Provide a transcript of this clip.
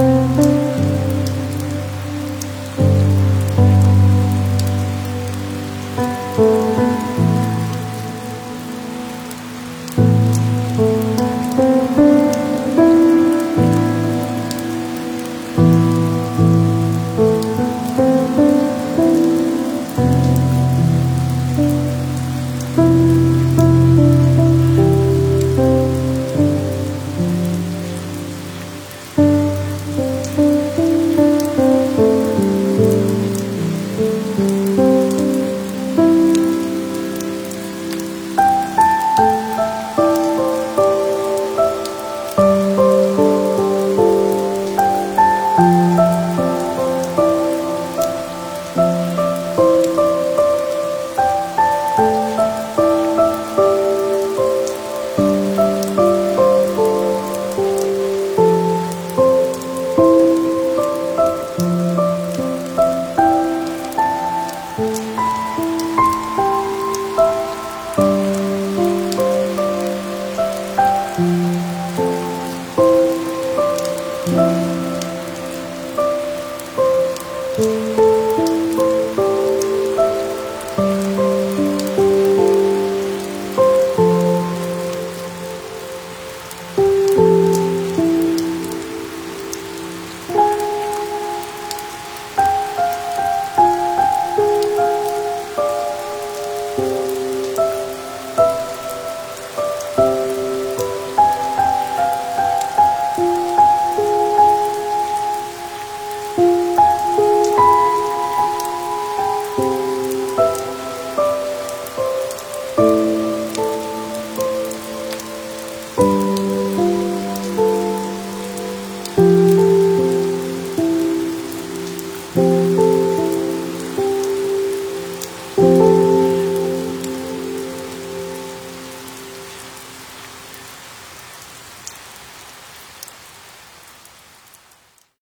Thank 嗯。